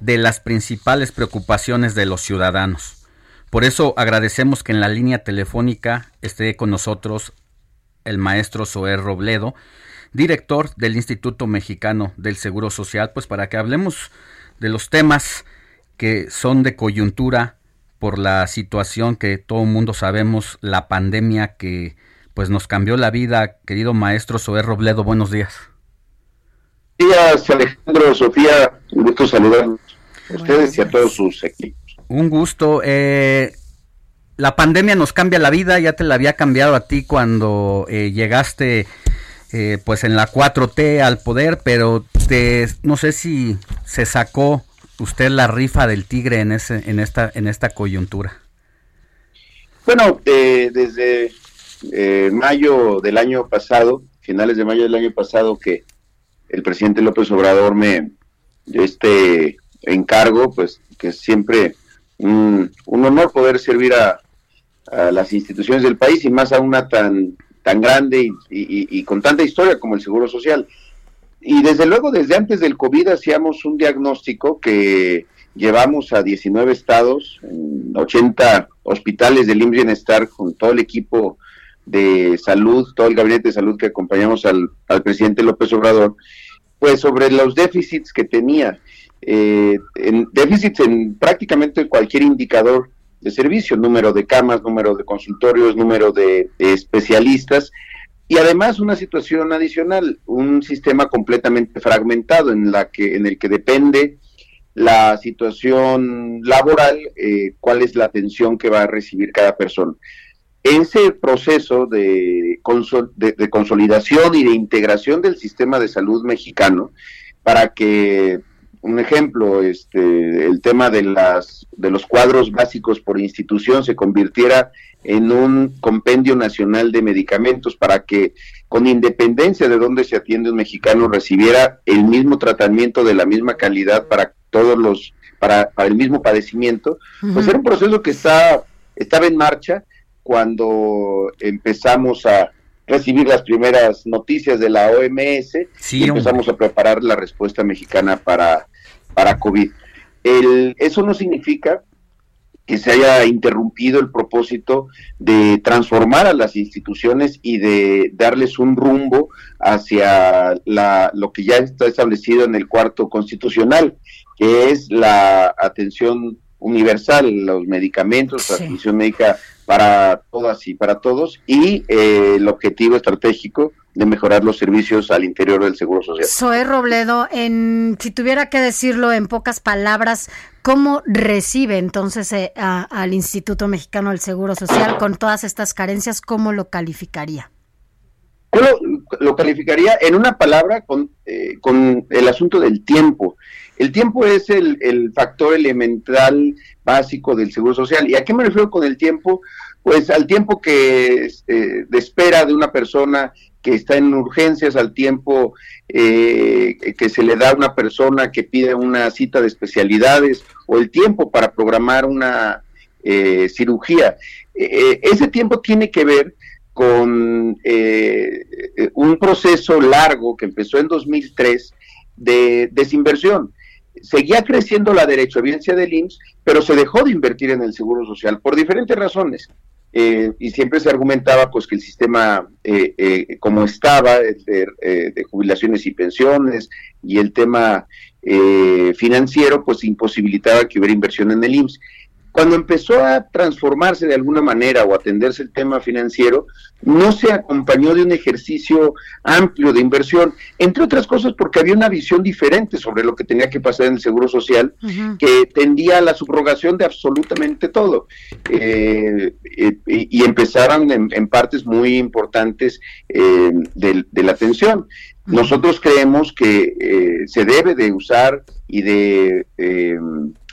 de las principales preocupaciones de los ciudadanos. Por eso agradecemos que en la línea telefónica esté con nosotros el maestro Zoé Robledo, director del Instituto Mexicano del Seguro Social, pues para que hablemos de los temas que son de coyuntura por la situación que todo el mundo sabemos, la pandemia que pues nos cambió la vida. Querido maestro Zoé Robledo, buenos días. Buenos días, Alejandro, Sofía, un gusto saludarlos a ustedes y a todos sus equipos. Un gusto. Eh, la pandemia nos cambia la vida, ya te la había cambiado a ti cuando eh, llegaste eh, pues en la 4T al poder, pero te, no sé si se sacó usted la rifa del tigre en, ese, en, esta, en esta coyuntura. Bueno, desde mayo del año pasado, finales de mayo del año pasado, que el presidente López Obrador me este encargo, pues que siempre un, honor poder servir a, las instituciones del país y más a una tan tan grande y, con tanta historia como el Seguro Social. Y desde luego, desde antes del COVID hacíamos un diagnóstico que llevamos a 19 estados, en 80 hospitales del IMSS Bienestar con todo el equipo de salud, todo el gabinete de salud que acompañamos al, presidente López Obrador, pues sobre los déficits que tenía, eh, en déficits en prácticamente cualquier indicador de servicio, número de camas, número de consultorios, número de, especialistas, y además una situación adicional, un sistema completamente fragmentado en la que en el que depende la situación laboral, eh, cuál es la atención que va a recibir cada persona. Ese proceso de, de, consolidación y de integración del sistema de salud mexicano para que un ejemplo este el tema de las de los cuadros básicos por institución se convirtiera en un compendio nacional de medicamentos para que con independencia de dónde se atiende un mexicano recibiera el mismo tratamiento de la misma calidad para todos los para, para el mismo padecimiento pues era un proceso que está estaba en marcha cuando empezamos a recibir las primeras noticias de la OMS y empezamos a preparar la respuesta mexicana para, para COVID. El, eso no significa que se haya interrumpido el propósito de transformar a las instituciones y de darles un rumbo hacia la, lo que ya está establecido en el cuarto constitucional, que es la atención universal, los medicamentos, la atención médica para todas y para todos y eh, el objetivo estratégico de mejorar los servicios al interior del Seguro Social. Soy Robledo, en, si tuviera que decirlo en pocas palabras, ¿cómo recibe entonces eh, al Instituto Mexicano del Seguro Social con todas estas carencias? ¿Cómo lo calificaría? Lo, calificaría en una palabra con, eh, con el asunto del tiempo. El tiempo es el, factor elemental básico del Seguro Social. ¿Y a qué me refiero con el tiempo? Pues al tiempo que este, de espera de una persona que está en urgencias, al tiempo eh, que se le da a una persona que pide una cita de especialidades o el tiempo para programar una eh, cirugía. Eh, ese tiempo tiene que ver con un proceso largo que empezó en 2003 de desinversión seguía creciendo la derechohabiencia del IMSS, pero se dejó de invertir en el seguro social por diferentes razones. Eh, y siempre se argumentaba pues que el sistema eh, eh, como estaba de, jubilaciones y pensiones y el tema financiero pues imposibilitaba que hubiera inversión en el IMSS. Cuando empezó a transformarse de alguna manera o atenderse el tema financiero, no se acompañó de un ejercicio amplio de inversión, entre otras cosas porque había una visión diferente sobre lo que tenía que pasar en el Seguro Social, que tendía a la subrogación de absolutamente todo. Eh, eh, y empezaron en, partes muy importantes eh, de, de, la atención. Nosotros creemos que se debe de usar y de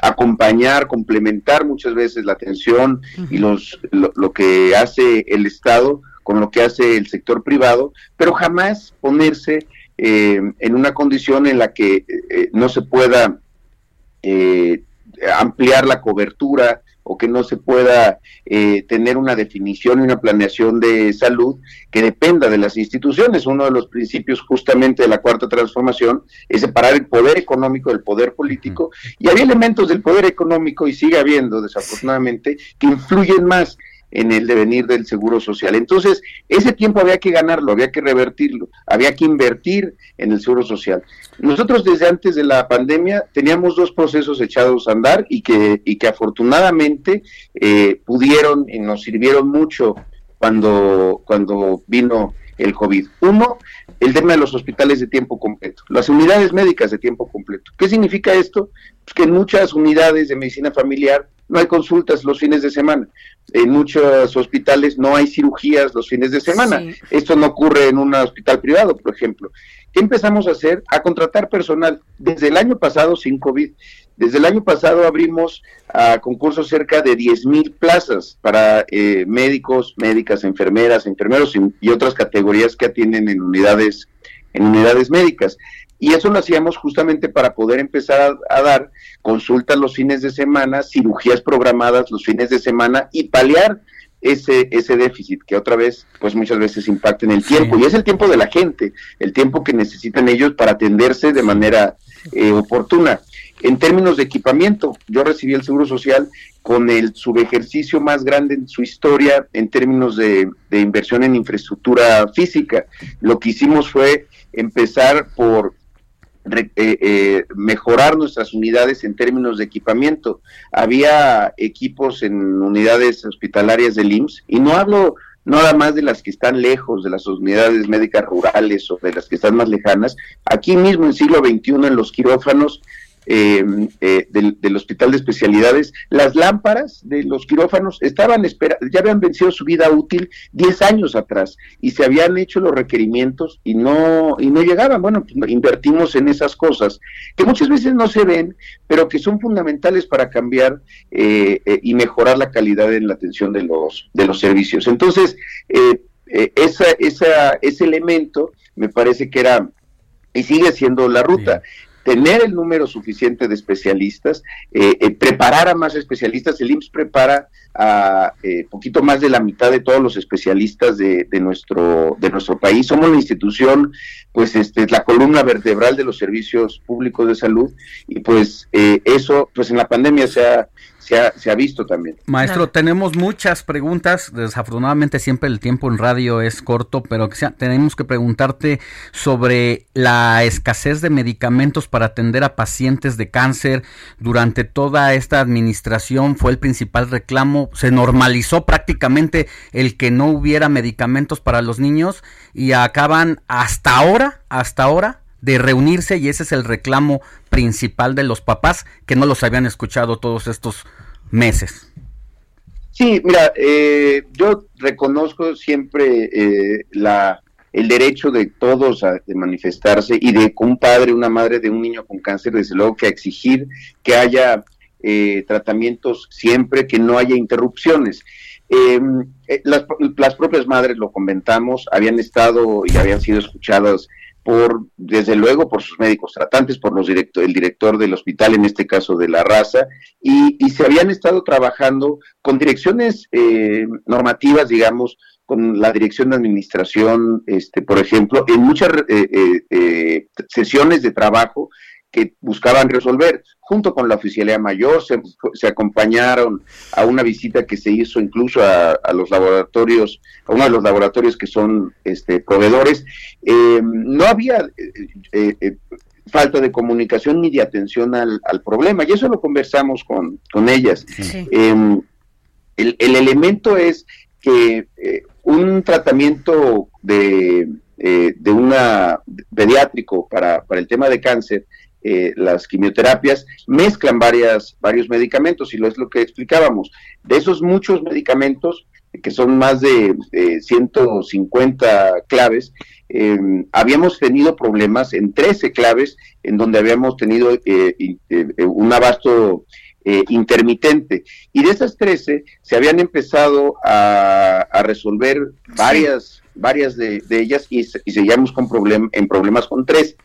acompañar, complementar muchas veces la atención y los, lo, que hace el Estado con lo que hace el sector privado, pero jamás ponerse eh, en una condición en la que eh, no se pueda eh, ampliar la cobertura o que no se pueda eh, tener una definición y una planeación de salud que dependa de las instituciones. Uno de los principios justamente de la cuarta transformación es separar el poder económico del poder político y hay elementos del poder económico y sigue habiendo desafortunadamente que influyen más en el devenir del seguro social. Entonces, ese tiempo había que ganarlo, había que revertirlo, había que invertir en el seguro social. Nosotros desde antes de la pandemia teníamos dos procesos echados a andar y que, y que afortunadamente eh, pudieron y nos sirvieron mucho cuando, cuando vino el COVID. Uno, el tema de los hospitales de tiempo completo, las unidades médicas de tiempo completo. ¿Qué significa esto? Pues que en muchas unidades de medicina familiar no hay consultas los fines de semana. En muchos hospitales no hay cirugías los fines de semana. Esto no ocurre en un hospital privado, por ejemplo. ¿Qué empezamos a hacer? A contratar personal. Desde el año pasado, sin COVID, desde el año pasado abrimos a concursos cerca de 10 mil plazas para eh, médicos, médicas, enfermeras, enfermeros y, otras categorías que atienden en unidades, en unidades médicas. Y eso lo hacíamos justamente para poder empezar a, dar consultas los fines de semana, cirugías programadas los fines de semana y paliar ese, ese déficit que otra vez, pues muchas veces impacta en el tiempo. Y es el tiempo de la gente, el tiempo que necesitan ellos para atenderse de manera eh, oportuna. En términos de equipamiento, yo recibí el Seguro Social con el subejercicio más grande en su historia en términos de, de inversión en infraestructura física. Lo que hicimos fue empezar por eh, eh, mejorar nuestras unidades en términos de equipamiento. Había equipos en unidades hospitalarias del IMSS y no hablo nada más de las que están lejos, de las unidades médicas rurales o de las que están más lejanas. Aquí mismo en siglo XXI en los quirófanos eh, eh, del, Hospital de Especialidades, las lámparas de los quirófanos estaban ya habían vencido su vida útil 10 años atrás y se habían hecho los requerimientos y no, y no llegaban. Bueno, pues, invertimos en esas cosas que muchas veces no se ven, pero que son fundamentales para cambiar eh, eh, y mejorar la calidad en la atención de los, de los servicios. Entonces, esa, esa, ese elemento me parece que era y sigue siendo la ruta tener el número suficiente de especialistas, eh, eh, preparar a más especialistas. El IMSS prepara a eh, poquito más de la mitad de todos los especialistas de, nuestro de nuestro país. Somos la institución, pues, este, la columna vertebral de los servicios públicos de salud y pues eso, pues, en la pandemia se ha se ha, visto también. Maestro, tenemos muchas preguntas. Desafortunadamente siempre el tiempo en radio es corto, pero tenemos que preguntarte sobre la escasez de medicamentos para atender a pacientes de cáncer. Durante toda esta administración fue el principal reclamo. Se normalizó prácticamente el que no hubiera medicamentos para los niños y acaban hasta ahora, hasta ahora, de reunirse y ese es el reclamo principal de los papás que no los habían escuchado todos estos meses. Sí, mira, eh, yo reconozco siempre eh, la, el derecho de todos a manifestarse y de un padre, una madre de un niño con cáncer, desde luego que a exigir que haya eh, tratamientos siempre, que no haya interrupciones. Em, las, las, propias madres lo comentamos, habían estado y habían sido escuchadas por, desde luego, por sus médicos tratantes, por los director, el director del hospital, en este caso de la raza, y, se habían estado trabajando con direcciones eh, normativas, digamos, con la dirección de administración, este, por ejemplo, en muchas eh, eh, sesiones de trabajo que buscaban resolver. Junto con la oficialidad mayor se, acompañaron a una visita que se hizo incluso a, los laboratorios, a uno de los laboratorios que son este, proveedores. Eh, no había, eh, eh, falta de comunicación ni de atención al, problema. Y eso lo conversamos con, con ellas. Em, el, el, elemento es que un tratamiento de, eh, de una pediátrico para, para el tema de cáncer eh, las quimioterapias mezclan varias, varios medicamentos y lo es lo que explicábamos. De esos muchos medicamentos, que son más de 150 claves, habíamos tenido problemas en 13 claves en donde habíamos tenido eh, eh, un abasto intermitente. Y de esas 13 se habían empezado a, resolver varias, varias de, ellas y, y seguíamos con problem en problemas con tres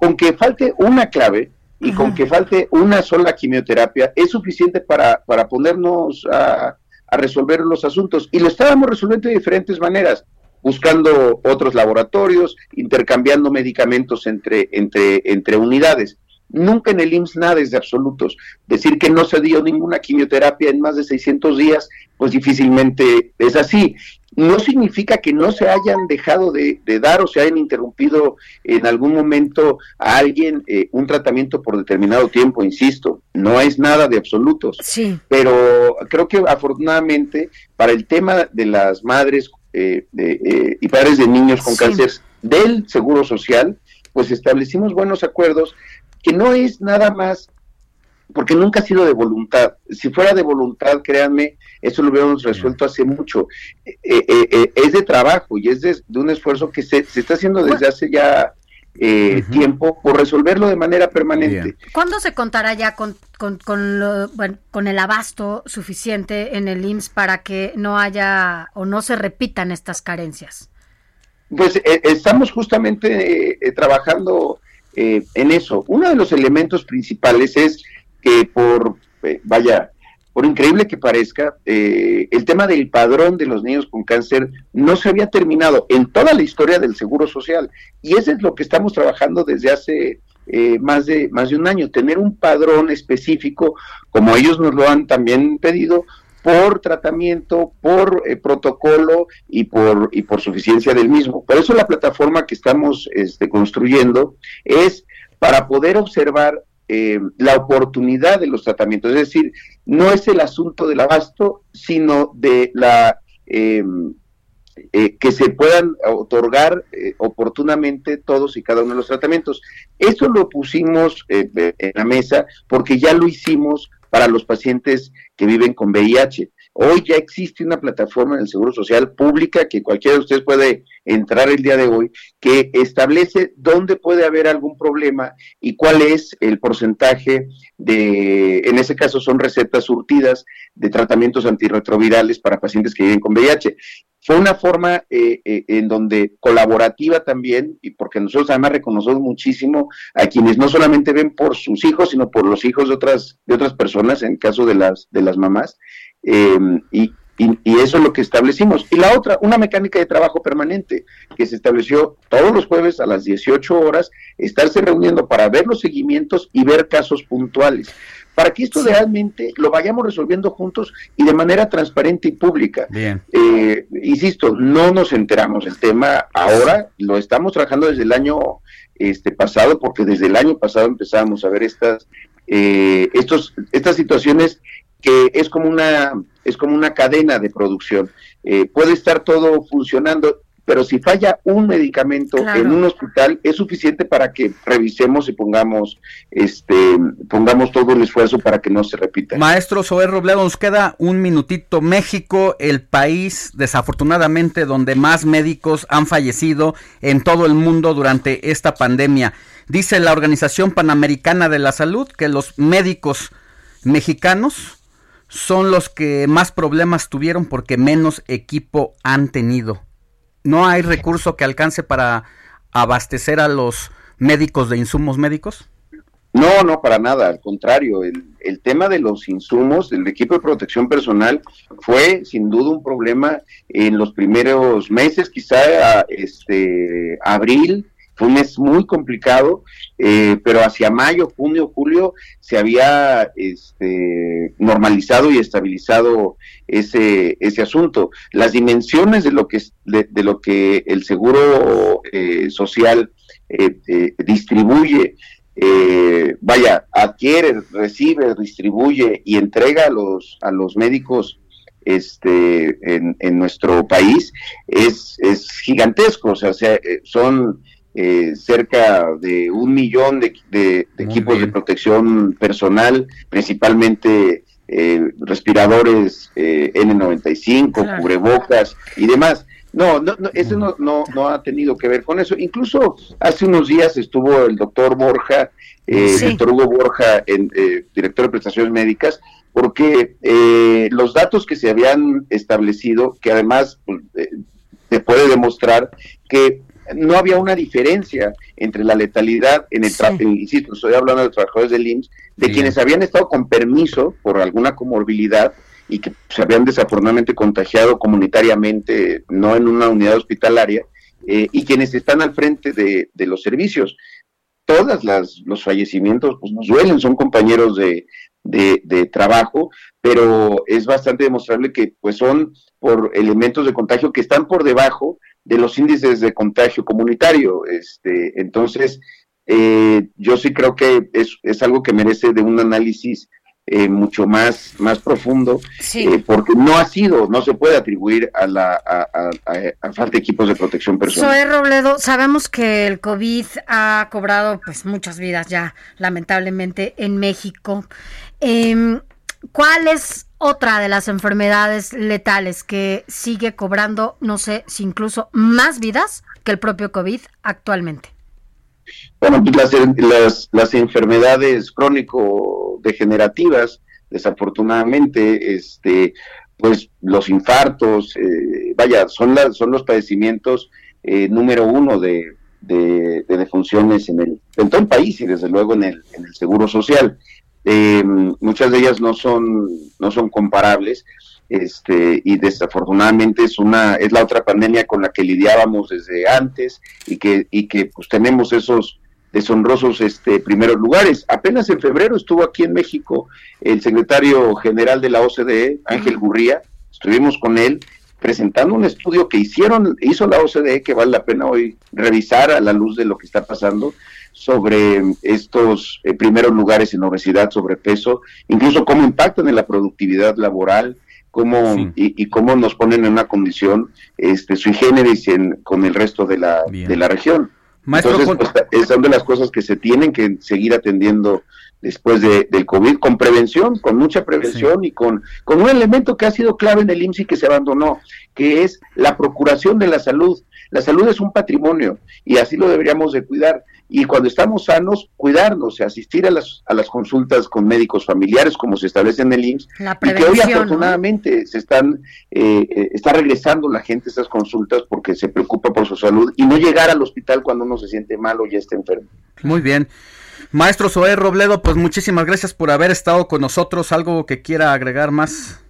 con que falte una clave y con que falte una sola quimioterapia es suficiente para, para ponernos a, resolver los asuntos. Y lo estábamos resolviendo de diferentes maneras, buscando otros laboratorios, intercambiando medicamentos entre, entre, entre unidades. Nunca en el IMSS nada es de absolutos. Decir que no se dio ninguna quimioterapia en más de 600 días, pues difícilmente es así no significa que no se hayan dejado de, dar o se hayan interrumpido en algún momento a alguien eh, un tratamiento por determinado tiempo, insisto, no es nada de absolutos. Sí. Pero creo que afortunadamente para el tema de las madres eh, eh, y padres de niños con cáncer del Seguro Social, pues establecimos buenos acuerdos que no es nada más porque nunca ha sido de voluntad. Si fuera de voluntad, créanme, eso lo hubiéramos resuelto hace mucho. Eh, eh, eh, es de trabajo y es de, un esfuerzo que se, se, está haciendo desde hace ya tiempo por resolverlo de manera permanente. ¿Cuándo se contará ya con, con, con el abasto suficiente en el IMSS para que no haya o no se repitan estas carencias? Pues estamos justamente trabajando en eso. Uno de los elementos principales es que por, eh, vaya, por increíble que parezca, eh, el tema del padrón de los niños con cáncer no se había terminado en toda la historia del Seguro Social. Y eso es lo que estamos trabajando desde hace eh, más, de, más de un año, tener un padrón específico, como ellos nos lo han también pedido, por tratamiento, por protocolo y por, y por suficiencia del mismo. Por eso la plataforma que estamos este, construyendo es para poder observar eh, la oportunidad de los tratamientos. Es decir, no es el asunto del abasto, sino de la eh, eh, que se puedan otorgar oportunamente todos y cada uno de los tratamientos. Eso lo pusimos en la mesa porque ya lo hicimos para los pacientes que viven con VIH. Hoy ya existe una plataforma en el Seguro Social pública que cualquiera de ustedes puede entrar el día de hoy, que establece dónde puede haber algún problema y cuál es el porcentaje de, en ese caso son recetas surtidas de tratamientos antirretrovirales para pacientes que viven con VIH. Fue una forma eh, eh, en donde colaborativa también, y porque nosotros además reconocemos muchísimo a quienes no solamente ven por sus hijos, sino por los hijos de otras, de otras personas, en caso de las, de las mamás, Em, y, eso es lo que establecimos. Y la otra, una mecánica de trabajo permanente que se estableció todos los jueves a las 18 horas, estarse reuniendo para ver los seguimientos y ver casos puntuales, para que esto realmente lo vayamos resolviendo juntos y de manera transparente y pública. Bien. Eh, insisto, no nos enteramos del tema ahora, lo estamos trabajando desde el año este pasado, porque desde el año pasado empezamos a ver estas, eh, estos, estas situaciones que es como una, es como una cadena de producción. Eh, puede estar todo funcionando, pero si falla un medicamento en un hospital es suficiente para que revisemos y pongamos este pongamos todo el esfuerzo para que no se repita. Maestro Soer Robledo, nos queda un minutito. México, el país desafortunadamente donde más médicos han fallecido en todo el mundo durante esta pandemia. Dice la Organización Panamericana de la Salud que los médicos mexicanos son los que más problemas tuvieron porque menos equipo han tenido. ¿No hay recurso que alcance para abastecer a los médicos de insumos médicos? No, no, para nada, al contrario, el, el tema de los insumos, del equipo de protección personal fue sin duda un problema en los primeros meses, quizá este abril, fue un mes muy complicado, eh, pero hacia mayo, junio, julio se había este, normalizado y estabilizado ese, ese asunto. Las dimensiones de lo que, de, lo que el seguro eh, social eh, distribuye vaya, adquiere, recibe, distribuye y entrega a los, a los médicos este, en, en nuestro país es, es gigantesco, o sea, son eh, cerca de un millón de, equipos de protección personal, principalmente eh, respiradores N95, cubrebocas y demás. No, no, eso no, no, no, ha tenido que ver con eso. Incluso hace unos días estuvo el doctor Borja, eh, doctor Hugo Borja, en, eh, director de prestaciones médicas, porque eh, los datos que se habían establecido, que además pues, eh, se puede demostrar que no había una diferencia entre la letalidad en el trabajo, insisto, estoy hablando de trabajadores del IMSS, de quienes habían estado con permiso por alguna comorbilidad y que se habían desafortunadamente contagiado comunitariamente, no en una unidad hospitalaria, eh, y quienes están al frente de, los servicios. Todas las los fallecimientos pues, nos duelen, son compañeros de, de, trabajo, pero es bastante demostrable que pues son por elementos de contagio que están por debajo de los índices de contagio comunitario. Este, entonces, eh, yo sí creo que es, es algo que merece de un análisis eh, mucho más, más profundo, eh, porque no ha sido, no se puede atribuir a la a, falta de equipos de protección personal. Soy Robledo, sabemos que el COVID ha cobrado pues muchas vidas ya, lamentablemente, en México. Em, ¿Cuál es otra de las enfermedades letales que sigue cobrando, no sé si incluso más vidas que el propio COVID actualmente? Bueno, pues las, las, las enfermedades crónico-degenerativas, desafortunadamente, este, pues los infartos, eh, vaya, son, las, son los padecimientos eh, número uno de, de, defunciones en, el, en todo el país y desde luego en el, en el seguro social. Eh, muchas de ellas no son, no son comparables este, y desafortunadamente es una es la otra pandemia con la que lidiábamos desde antes y que y que pues tenemos esos deshonrosos este primeros lugares. Apenas en febrero estuvo aquí en México el secretario general de la OCDE, Ángel Gurría, estuvimos con él presentando un estudio que hicieron hizo la OCDE que vale la pena hoy revisar a la luz de lo que está pasando sobre estos eh, primeros lugares en obesidad, sobrepeso, incluso cómo impactan en la productividad laboral, cómo y, cómo nos ponen en una condición este sui generis con el resto de la, de la región. Entonces, pues, son de las cosas que se tienen que seguir atendiendo después de, del COVID, con prevención, con mucha prevención y con, con un elemento que ha sido clave en el IMSS y que se abandonó, que es la procuración de la salud. La salud es un patrimonio y así lo deberíamos de cuidar. Y cuando estamos sanos, cuidarnos, asistir a las, a las consultas con médicos familiares, como se establece en el IMSS, y que hoy afortunadamente se están, eh, eh, está regresando la gente a esas consultas porque se preocupa por su salud y no llegar al hospital cuando uno se siente mal o ya está enfermo. Muy bien. Maestro Zoé Robledo, pues muchísimas gracias por haber estado con nosotros. ¿Algo que quiera agregar más?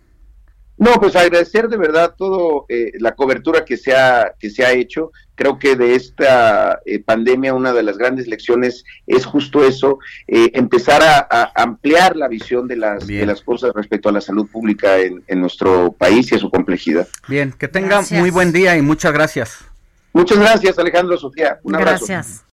No, pues agradecer de verdad todo eh, la cobertura que se ha que se ha hecho. Creo que de esta eh, pandemia una de las grandes lecciones es justo eso, eh, empezar a, ampliar la visión de las de las cosas respecto a la salud pública en, nuestro país y a su complejidad. Bien, que tenga muy buen día y muchas gracias. Muchas gracias, Alejandro Sofía. Un abrazo. Gracias.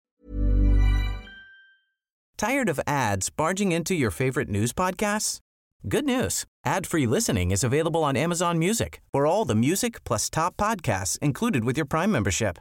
Tired of ads barging into your favorite news podcasts? Good news. Ad-free listening is available on Amazon Music for all the music plus top podcasts included with your Prime membership.